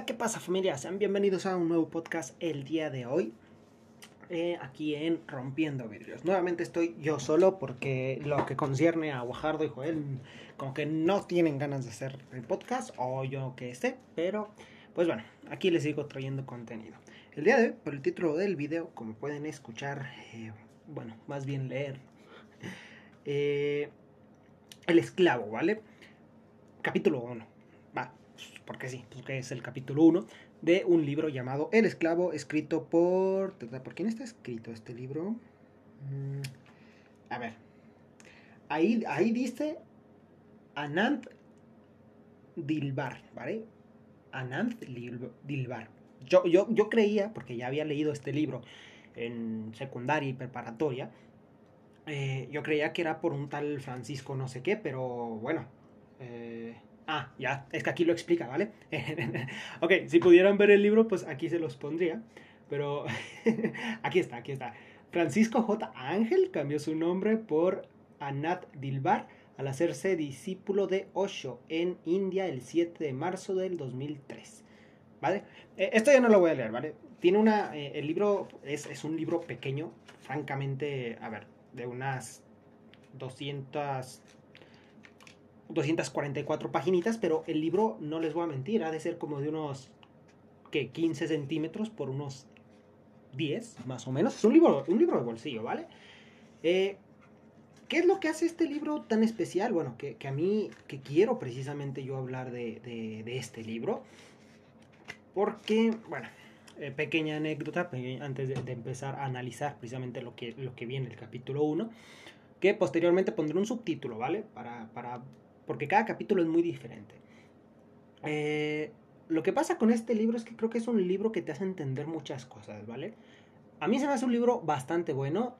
Hola, ¿qué pasa familia? Sean bienvenidos a un nuevo podcast el día de hoy. eh, aquí en Rompiendo Vidrios. Nuevamente estoy yo solo porque lo que concierne a Guajardo y Joel, como que no tienen ganas de hacer el podcast o yo que sé, pero pues bueno, aquí les sigo trayendo contenido. El día de hoy, por el título del video, como pueden escuchar, eh, bueno, más bien leer, eh, El esclavo, ¿vale? Capítulo 1. Porque sí, porque es el capítulo 1 de un libro llamado El esclavo, escrito por... ¿Por quién está escrito este libro? Mm, a ver. Ahí, ahí dice Anand Dilbar, ¿vale? Anand Dilbar. Yo, yo, yo creía, porque ya había leído este libro en secundaria y preparatoria, eh, yo creía que era por un tal Francisco no sé qué, pero bueno. eh, ah, ya, es que aquí lo explica, ¿vale? ok, si pudieran ver el libro, pues aquí se los pondría. Pero aquí está, aquí está. Francisco J. Ángel cambió su nombre por Anat Dilbar al hacerse discípulo de Osho en India el 7 de marzo del 2003. ¿Vale? Eh, esto ya no lo voy a leer, ¿vale? Tiene una. eh, el libro es, es un libro pequeño, francamente, a ver, de unas 200. 244 paginitas, pero el libro, no les voy a mentir, ha de ser como de unos que 15 centímetros por unos 10, más o menos. Es un libro, un libro de bolsillo, ¿vale? Eh, ¿Qué es lo que hace este libro tan especial? Bueno, que, que a mí, que quiero precisamente yo hablar de, de- este libro. Porque, bueno, eh, pequeña anécdota, antes de, de empezar a analizar precisamente lo que, lo que viene el capítulo 1, que posteriormente pondré un subtítulo, ¿vale? Para, para, porque cada capítulo es muy diferente. Eh, lo que pasa con este libro es que creo que es un libro que te hace entender muchas cosas, ¿vale? A mí se me hace un libro bastante bueno.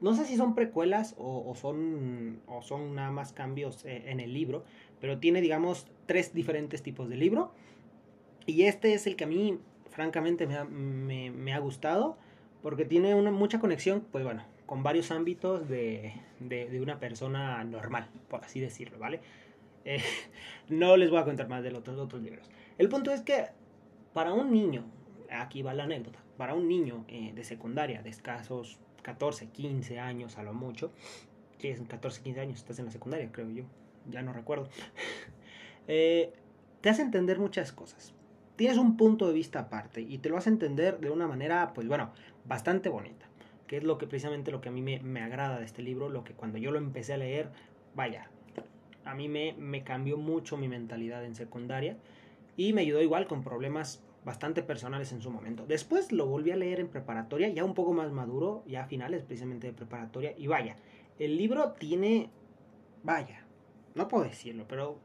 No sé si son precuelas o, o son, o son nada más cambios eh, en el libro, pero tiene, digamos, tres diferentes tipos de libro. Y este es el que a mí, francamente, me ha, me- me ha gustado, porque tiene una, mucha conexión, pues bueno, con varios ámbitos de, de- de una persona normal, por así decirlo, ¿vale? Eh, no les voy a contar más de los otros, otros libros. El punto es que para un niño, aquí va la anécdota, para un niño eh, de secundaria de escasos 14, 15 años a lo mucho, si es 14, 15 años, estás en la secundaria, creo yo, ya no recuerdo, eh, te hace entender muchas cosas. Tienes un punto de vista aparte y te lo hace entender de una manera, pues bueno, bastante bonita. Que es lo que precisamente lo que a mí me, me agrada de este libro, lo que cuando yo lo empecé a leer, vaya, a mí me, me cambió mucho mi mentalidad en secundaria y me ayudó igual con problemas bastante personales en su momento. Después lo volví a leer en preparatoria, ya un poco más maduro, ya a finales precisamente de preparatoria, y vaya, el libro tiene, vaya, no puedo decirlo, pero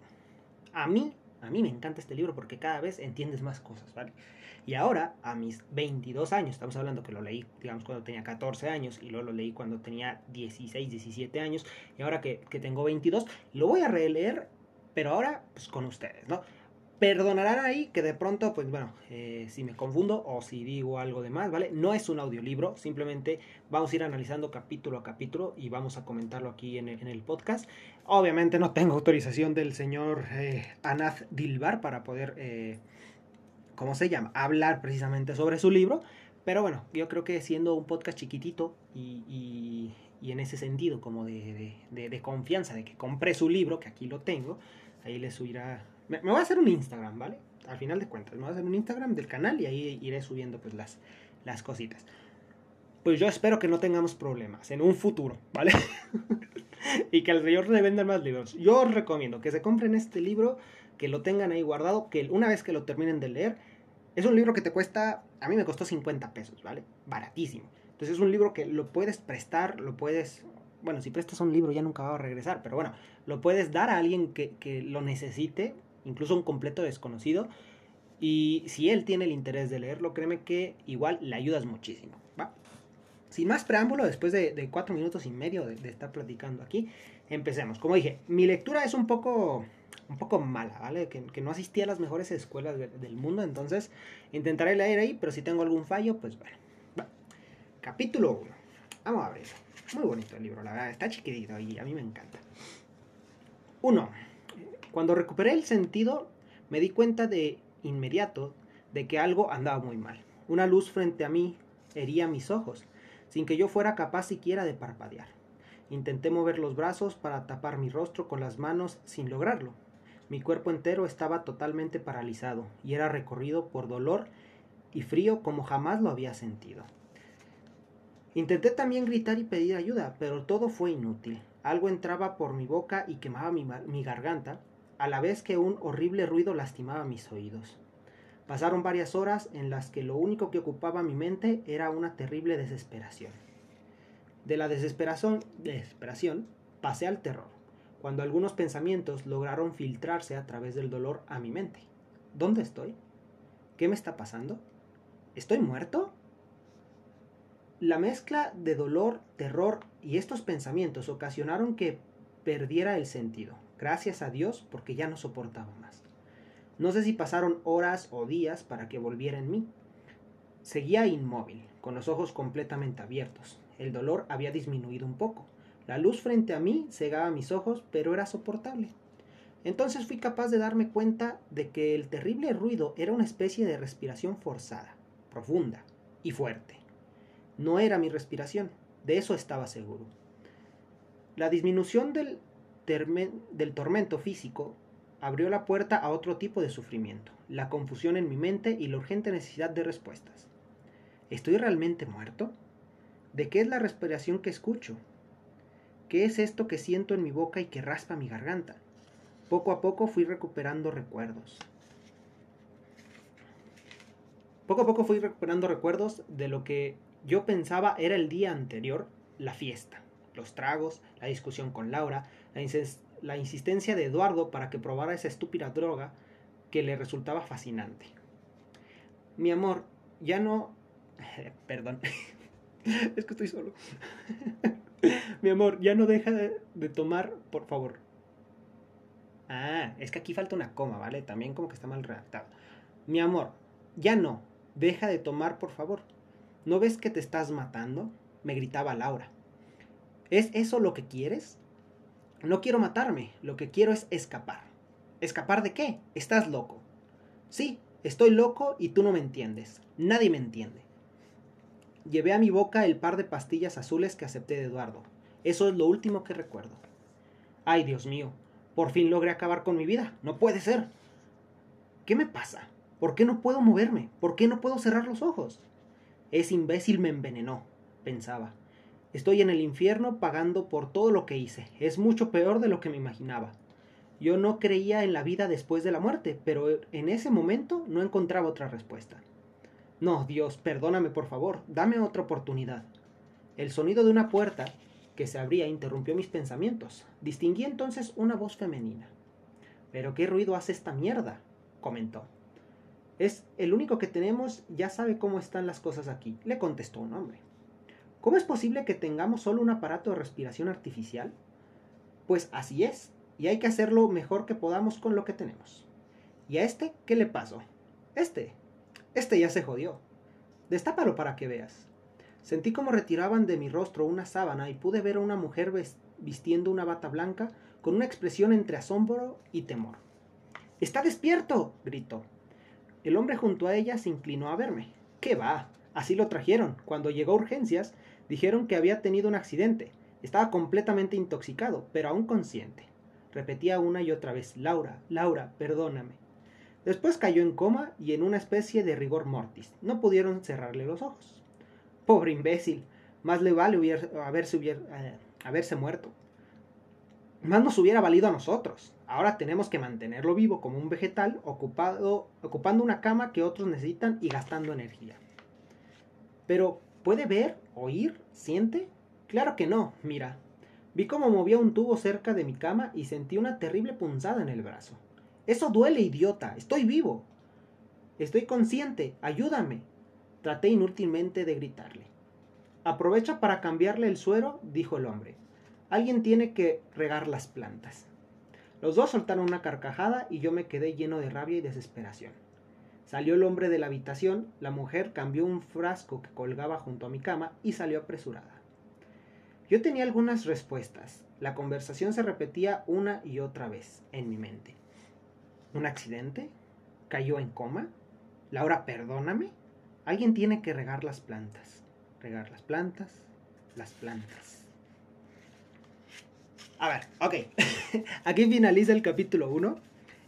a mí, a mí me encanta este libro porque cada vez entiendes más cosas, ¿vale? Y ahora, a mis 22 años, estamos hablando que lo leí, digamos, cuando tenía 14 años y luego lo leí cuando tenía 16, 17 años, y ahora que, que tengo 22, lo voy a releer, pero ahora, pues con ustedes, ¿no? Perdonarán ahí que de pronto, pues bueno, eh, si me confundo o si digo algo de más, ¿vale? No es un audiolibro, simplemente vamos a ir analizando capítulo a capítulo y vamos a comentarlo aquí en el, podcast. Obviamente no tengo autorización del señor eh, Anaz Dilbar para poder, eh, ¿cómo se llama? Hablar precisamente sobre su libro. Pero bueno, yo creo que siendo un podcast chiquitito y, y- y en ese sentido como de, de- de- de confianza de que compré su libro, que aquí lo tengo, ahí les subirá... Me, me voy a hacer un Instagram, ¿vale? Al final de cuentas, me voy a hacer un Instagram del canal y ahí iré subiendo pues las, las cositas. Pues yo espero que no tengamos problemas en un futuro, ¿vale? y que al señor le vendan más libros. Yo os recomiendo que se compren este libro, que lo tengan ahí guardado, que una vez que lo terminen de leer, es un libro que te cuesta, a mí me costó 50 pesos, ¿vale? Baratísimo. Entonces es un libro que lo puedes prestar, lo puedes, bueno, si prestas un libro ya nunca va a regresar, pero bueno, lo puedes dar a alguien que, que lo necesite, incluso un completo desconocido, y si él tiene el interés de leerlo, créeme que igual le ayudas muchísimo. Sin más preámbulo, después de, cuatro minutos y medio de, estar platicando aquí, empecemos. Como dije, mi lectura es un poco, un poco mala, ¿vale? Que, no asistí a las mejores escuelas de- del mundo, entonces intentaré leer ahí, pero si tengo algún fallo, pues bueno. Capítulo 1. Vamos a abrirlo. Muy bonito el libro, la verdad. Está chiquitito y a mí me encanta. 1. Cuando recuperé el sentido, me di cuenta de inmediato de que algo andaba muy mal. Una luz frente a mí hería mis ojos, sin que yo fuera capaz siquiera de parpadear. Intenté mover los brazos para tapar mi rostro con las manos sin lograrlo. Mi cuerpo entero estaba totalmente paralizado y era recorrido por dolor y frío como jamás lo había sentido. Intenté también gritar y pedir ayuda, pero todo fue inútil. Algo entraba por mi boca y quemaba mi, mi garganta, a la vez que un horrible ruido lastimaba mis oídos. Pasaron varias horas en las que lo único que ocupaba mi mente era una terrible desesperación. De la desesperación, desesperación pasé al terror, cuando algunos pensamientos lograron filtrarse a través del dolor a mi mente. ¿Dónde estoy? ¿Qué me está pasando? ¿Estoy muerto? La mezcla de dolor, terror y estos pensamientos ocasionaron que perdiera el sentido. Gracias a Dios porque ya no soportaba más. No sé si pasaron horas o días para que volviera en mí. Seguía inmóvil, con los ojos completamente abiertos. El dolor había disminuido un poco. La luz frente a mí cegaba mis ojos, pero era soportable. Entonces fui capaz de darme cuenta de que el terrible ruido era una especie de respiración forzada, profunda y fuerte. No era mi respiración, de eso estaba seguro. La disminución del, del tormento físico abrió la puerta a otro tipo de sufrimiento, la confusión en mi mente y la urgente necesidad de respuestas. ¿Estoy realmente muerto? ¿De qué es la respiración que escucho? ¿Qué es esto que siento en mi boca y que raspa mi garganta? Poco a poco fui recuperando recuerdos. Poco a poco fui recuperando recuerdos de lo que yo pensaba era el día anterior, la fiesta, los tragos, la discusión con Laura, la, la insistencia de Eduardo para que probara esa estúpida droga que le resultaba fascinante. Mi amor, ya no... Perdón. es que estoy solo. Mi amor, ya no deja de, de, tomar, por favor. Ah, es que aquí falta una coma, ¿vale? También como que está mal redactado. Mi amor, ya no. Deja de tomar, por favor. ¿No ves que te estás matando? me gritaba Laura. ¿Es eso lo que quieres? No quiero matarme, lo que quiero es escapar. ¿Escapar de qué? Estás loco. Sí, estoy loco y tú no me entiendes. Nadie me entiende. Llevé a mi boca el par de pastillas azules que acepté de Eduardo. Eso es lo último que recuerdo. Ay, Dios mío, por fin logré acabar con mi vida. No puede ser. ¿Qué me pasa? ¿Por qué no puedo moverme? ¿Por qué no puedo cerrar los ojos? Ese imbécil me envenenó, pensaba. Estoy en el infierno pagando por todo lo que hice. Es mucho peor de lo que me imaginaba. Yo no creía en la vida después de la muerte, pero en ese momento no encontraba otra respuesta. No, Dios, perdóname por favor, dame otra oportunidad. El sonido de una puerta que se abría interrumpió mis pensamientos. Distinguí entonces una voz femenina. ¿Pero qué ruido hace esta mierda? comentó. Es el único que tenemos, ya sabe cómo están las cosas aquí, le contestó un hombre. ¿Cómo es posible que tengamos solo un aparato de respiración artificial? Pues así es, y hay que hacerlo mejor que podamos con lo que tenemos. ¿Y a este qué le pasó? Este. Este ya se jodió. Destápalo para que veas. Sentí como retiraban de mi rostro una sábana y pude ver a una mujer vistiendo una bata blanca con una expresión entre asombro y temor. ¡Está despierto! gritó. El hombre junto a ella se inclinó a verme. ¿Qué va? Así lo trajeron. Cuando llegó a urgencias, Dijeron que había tenido un accidente. Estaba completamente intoxicado, pero aún consciente. Repetía una y otra vez, Laura, Laura, perdóname. Después cayó en coma y en una especie de rigor mortis. No pudieron cerrarle los ojos. Pobre imbécil. Más le vale haberse, eh, haberse muerto. Más nos hubiera valido a nosotros. Ahora tenemos que mantenerlo vivo como un vegetal, ocupado, ocupando una cama que otros necesitan y gastando energía. Pero, ¿Puede ver, oír, siente? Claro que no, mira. Vi cómo movía un tubo cerca de mi cama y sentí una terrible punzada en el brazo. Eso duele, idiota. Estoy vivo. Estoy consciente. Ayúdame. Traté inútilmente de gritarle. Aprovecha para cambiarle el suero, dijo el hombre. Alguien tiene que regar las plantas. Los dos soltaron una carcajada y yo me quedé lleno de rabia y desesperación. Salió el hombre de la habitación, la mujer cambió un frasco que colgaba junto a mi cama y salió apresurada. Yo tenía algunas respuestas. La conversación se repetía una y otra vez en mi mente. ¿Un accidente? ¿Cayó en coma? Laura, perdóname. Alguien tiene que regar las plantas. Regar las plantas, las plantas. A ver, ok. Aquí finaliza el capítulo 1.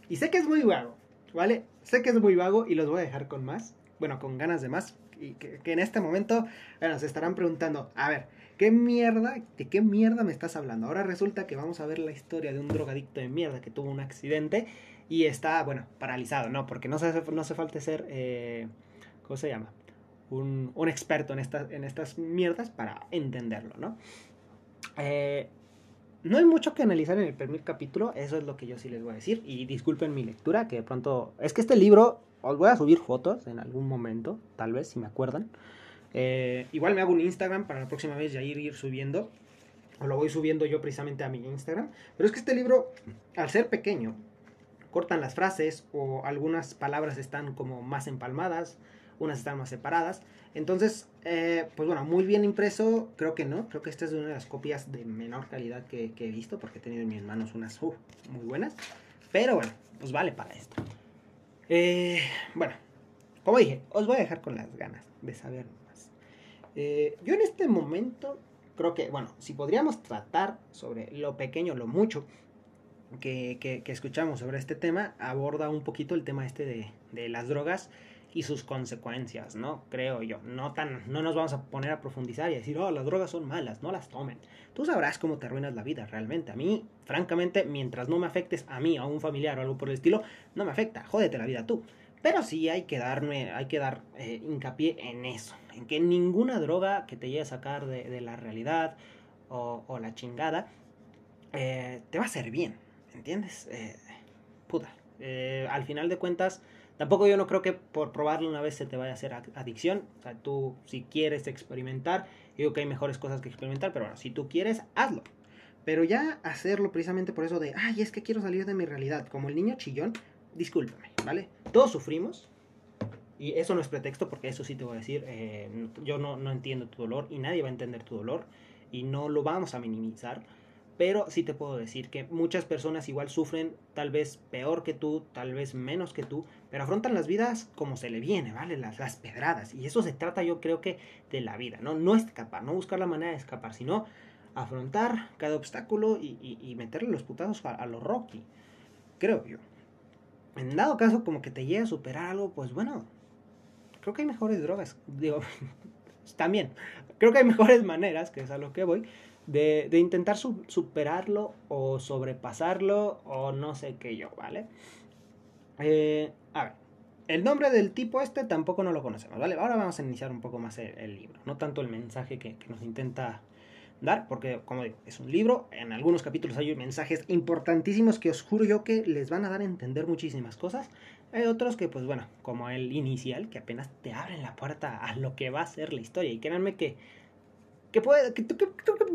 Y sé que es muy vago, ¿vale? Sé que es muy vago y los voy a dejar con más. Bueno, con ganas de más. Y que, en este momento, bueno, se estarán preguntando, a ver, ¿qué mierda, de qué mierda me estás hablando? Ahora resulta que vamos a ver la historia de un drogadicto de mierda que tuvo un accidente y está, bueno, paralizado, ¿no? Porque no, hace, no hace falta ser, eh, ¿cómo se llama? Un, un experto en, en estas mierdas para entenderlo, ¿no? Eh, no hay mucho que analizar en el primer capítulo, eso es lo que yo sí les voy a decir. Y disculpen mi lectura, que de pronto. Es que este libro, os voy a subir fotos en algún momento, tal vez, si me acuerdan. Eh, igual me hago un Instagram para la próxima vez ya ir, ir subiendo. O lo voy subiendo yo precisamente a mi Instagram. Pero es que este libro, al ser pequeño, cortan las frases o algunas palabras están como más empalmadas, unas están más separadas. Entonces, eh, pues bueno, muy bien impreso, creo que no, creo que esta es una de las copias de menor calidad que, he visto, porque he tenido en mis manos unas uh, muy buenas. Pero bueno, pues vale para esto. Eh, bueno, como dije, os voy a dejar con las ganas de saber más. Eh, yo en este momento creo que, bueno, si podríamos tratar sobre lo pequeño, lo mucho que, que, escuchamos sobre este tema, aborda un poquito el tema este de, de las drogas y sus consecuencias, ¿no? Creo yo. No, tan, no nos vamos a poner a profundizar y decir, oh, las drogas son malas, no las tomen. Tú sabrás cómo te arruinas la vida realmente. A mí, francamente, mientras no me afectes a mí, a un familiar o algo por el estilo, no me afecta. Jódete la vida tú. Pero sí hay que darme, hay que dar eh, hincapié en eso, en que ninguna droga que te llegue a sacar de, la realidad o, la chingada eh, te va a hacer bien, ¿entiendes? Eh, puta, al final de cuentas Tampoco yo no creo que por probarlo una vez se te vaya a hacer adicción. O sea, tú si quieres experimentar, digo que hay mejores cosas que experimentar, pero bueno, si tú quieres, hazlo. Pero ya hacerlo precisamente por eso de, ay, es que quiero salir de mi realidad, como el niño chillón, discúlpame, ¿vale? Todos sufrimos, y eso no es pretexto, porque eso sí te voy a decir, eh, yo no, no entiendo tu dolor y nadie va a entender tu dolor, y no lo vamos a minimizar. Pero sí te puedo decir que muchas personas igual sufren tal vez peor que tú, tal vez menos que tú, pero afrontan las vidas como se le viene, ¿vale? Las, las pedradas. Y eso se trata yo creo que de la vida, ¿no? No escapar, no buscar la manera de escapar, sino afrontar cada obstáculo y, meterle los putazos a, a los Rocky. Creo yo. En dado caso como que te llegue a superar algo, pues bueno, creo que hay mejores drogas. Digo, también, creo que hay mejores maneras, que es a lo que voy, de, intentar superarlo o sobrepasarlo o no sé qué yo, ¿vale? Eh, a ver, el nombre del tipo este tampoco no lo conocemos, ¿vale? Ahora vamos a iniciar un poco más el, libro, no tanto el mensaje que, nos intenta dar, porque como digo, es un libro, en algunos capítulos hay mensajes importantísimos que os juro yo que les van a dar a entender muchísimas cosas. Hay otros que, pues bueno, como el inicial, que apenas te abren la puerta a lo que va a ser la historia. Y créanme que ¿Qué, puede, qué, tú, qué,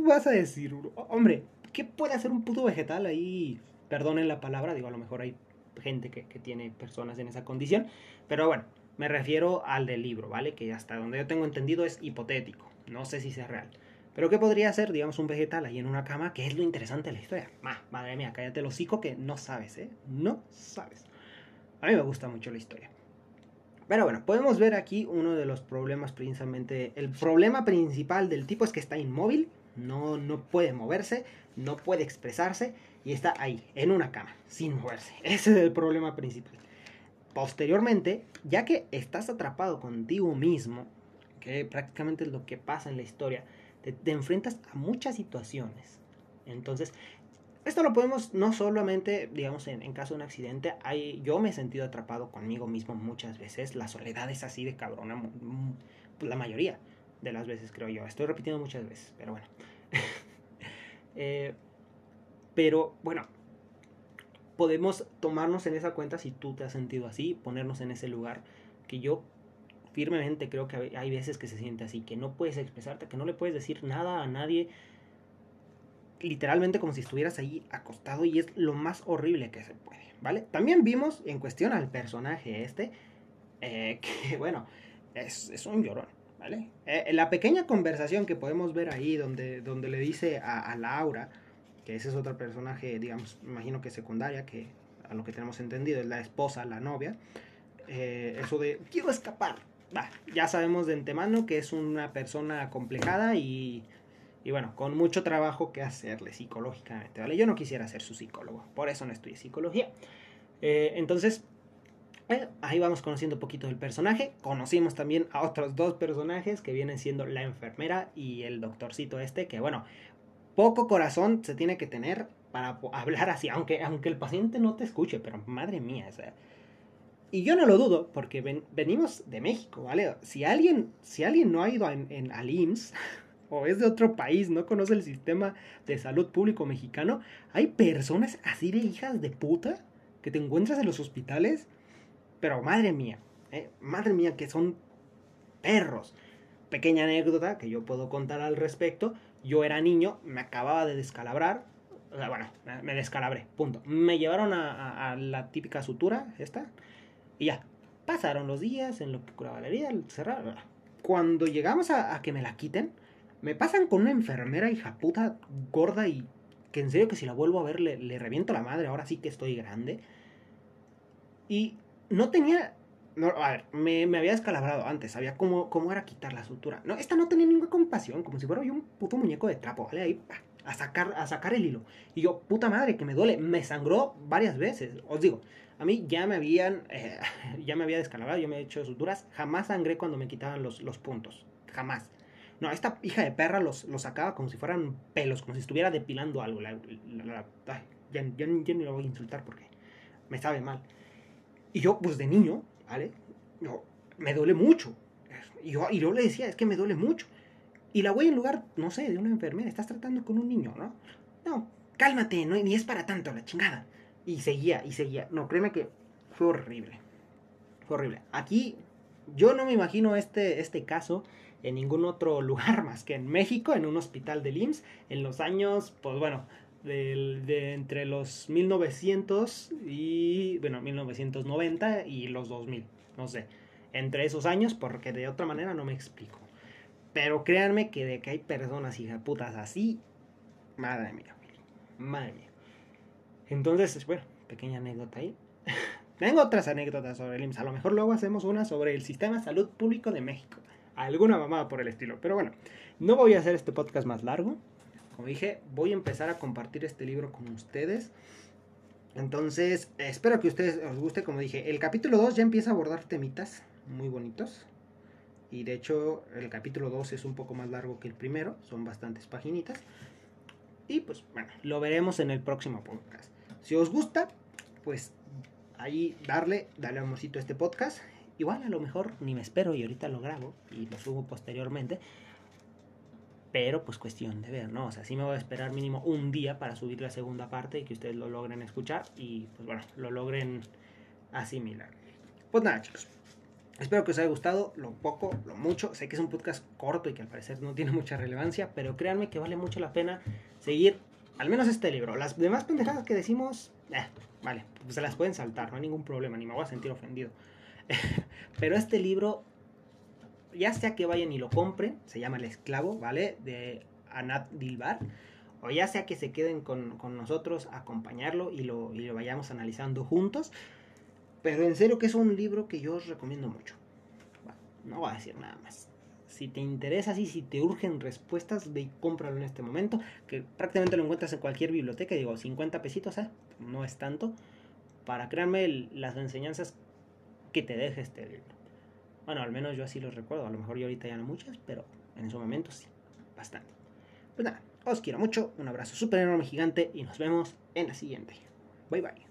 vas a decir? Hombre, ¿qué puede hacer un puto vegetal ahí? Perdonen la palabra, digo, a lo mejor hay gente que, tiene personas en esa condición. Pero bueno, me refiero al del libro, ¿vale? Que hasta donde yo tengo entendido es hipotético. No sé si sea real. Pero ¿qué podría ser, digamos, un vegetal ahí en una cama? Que es lo interesante de la historia. madre mía, cállate el hocico que no sabes, ¿eh? No sabes. A mí me gusta mucho la historia. Pero bueno, podemos ver aquí uno de los problemas precisamente. El problema principal del tipo es que está inmóvil, no, no puede moverse, no puede expresarse y está ahí, en una cama, sin moverse. Ese es el problema principal. Posteriormente, ya que estás atrapado contigo mismo, que prácticamente es lo que pasa en la historia, te, te enfrentas a muchas situaciones. Entonces, esto lo podemos no solamente, digamos, en, caso de un accidente, hay, yo me he sentido atrapado conmigo mismo muchas veces. La soledad es así de cabrona, la mayoría de las veces creo yo. Estoy repitiendo muchas veces, pero bueno. Eh, pero bueno, podemos tomarnos en esa cuenta si tú te has sentido así, ponernos en ese lugar que yo firmemente creo que hay veces que se siente así, que no puedes expresarte, que no le puedes decir nada a nadie literalmente como si estuvieras ahí acostado y es lo más horrible que se puede, ¿vale? También vimos en cuestión al personaje este, eh, que bueno, es, un llorón, ¿vale? Eh, la pequeña conversación que podemos ver ahí donde, donde le dice a, Laura, que ese es otro personaje, digamos, imagino que secundaria, que a lo que tenemos entendido es la esposa, la novia, eh, eso de quiero escapar. Va, ya sabemos de antemano que es una persona acomplejada y, y bueno, con mucho trabajo que hacerle psicológicamente, ¿vale? Yo no quisiera ser su psicólogo, por eso no estudié psicología. Eh, entonces, eh, ahí vamos conociendo un poquito del personaje. Conocimos también a otros dos personajes que vienen siendo la enfermera y el doctorcito este, que bueno, poco corazón se tiene que tener para hablar así, aunque, aunque el paciente no te escuche, pero madre mía, o. Y yo no lo dudo, porque venimos de México, ¿vale? Si alguien, si alguien no ha ido en, en, al IMSS o es de otro país, no conoce el sistema de salud público mexicano, hay personas así de hijas de puta que te encuentras en los hospitales pero madre mía, eh, madre mía, que son perros. Pequeña anécdota que yo puedo contar al respecto. Yo era niño, me acababa de descalabrar. O sea, bueno, me descalabré, punto. Me llevaron a, la típica sutura, esta, y ya. Pasaron los días en lo que curaba la herida, cerrar. Cuando llegamos a, que me la quiten, me pasan con una enfermera hija puta gorda y que en serio que si la vuelvo a ver le, reviento la madre, ahora sí que estoy grande. Y no tenía. No, a ver, me, había descalabrado antes, sabía cómo, cómo era quitar la sutura. No, esta no tenía ninguna compasión, como si fuera yo un puto muñeco de trapo, ¿vale? Ahí, a sacar, a sacar el hilo. Y yo, puta madre, que me duele. Me sangró varias veces. Os digo, a mí ya me habían, eh, ya me había descalabrado, yo me he hecho suturas. Jamás sangré cuando me quitaban los, los puntos. Jamás. No, esta hija de perra los, los sacaba como si fueran pelos, como si estuviera depilando algo. La, ya, ya, ni lo voy a insultar porque me sabe mal. Y yo, pues de niño, ¿vale? Yo, me duele mucho. Y yo, y yo le decía, es que me duele mucho. Y la güey en lugar, no sé, de una enfermera, estás tratando con un niño, ¿no? No, cálmate, no, ni es para tanto, la chingada. Y seguía, y seguía. No, créeme que fue horrible. Fue horrible. Aquí, yo no me imagino este, este caso en ningún otro lugar más que en México, en un hospital de IMSS, en los años, pues bueno, de entre los 1900 y, bueno, 1990 y los 2000, no sé, entre esos años, porque de otra manera no me explico. Pero créanme que de que hay personas putas así, madre mía, madre mía. Entonces, bueno, pequeña anécdota ahí. Tengo otras anécdotas sobre el IMSS. A lo mejor luego hacemos una sobre el sistema de salud público de México. Alguna mamada por el estilo. Pero bueno, no voy a hacer este podcast más largo. Como dije, voy a empezar a compartir este libro con ustedes. Entonces, espero que a ustedes os guste. Como dije, el capítulo 2 ya empieza a abordar temitas muy bonitos. Y de hecho, el capítulo 2 es un poco más largo que el primero. Son bastantes paginitas. Y pues, bueno, lo veremos en el próximo podcast. Si os gusta, pues ahí darle, darle amorcito a este podcast. Igual a lo mejor ni me espero y ahorita lo grabo y lo subo posteriormente. Pero pues cuestión de ver, ¿no? O sea, sí me voy a esperar mínimo un día para subir la segunda parte y que ustedes lo logren escuchar y pues bueno, lo logren asimilar. Pues nada, chicos. Espero que os haya gustado lo poco, lo mucho. Sé que es un podcast corto y que al parecer no tiene mucha relevancia, pero créanme que vale mucho la pena seguir al menos este libro. Las demás pendejadas que decimos, eh, vale, pues se las pueden saltar, no hay ningún problema, ni me voy a sentir ofendido. pero este libro ya sea que vayan y lo compren, se llama El Esclavo, ¿vale? De Anat Dilbar, o ya sea que se queden con, nosotros a acompañarlo y lo, y lo vayamos analizando juntos. Pero en serio que es un libro que yo os recomiendo mucho. no voy a decir nada más. Si te interesa, y si te urgen respuestas, ve y cómpralo en este momento. Que prácticamente lo encuentras en cualquier biblioteca. Digo, 50 pesitos, ¿eh? No es tanto. Para crearme las enseñanzas que te deje este libro. Bueno, al menos yo así los recuerdo. A lo mejor yo ahorita ya no muchas, pero en ese momento sí, bastante. Pues nada, os quiero mucho. Un abrazo súper enorme, gigante. Y nos vemos en la siguiente. Bye bye.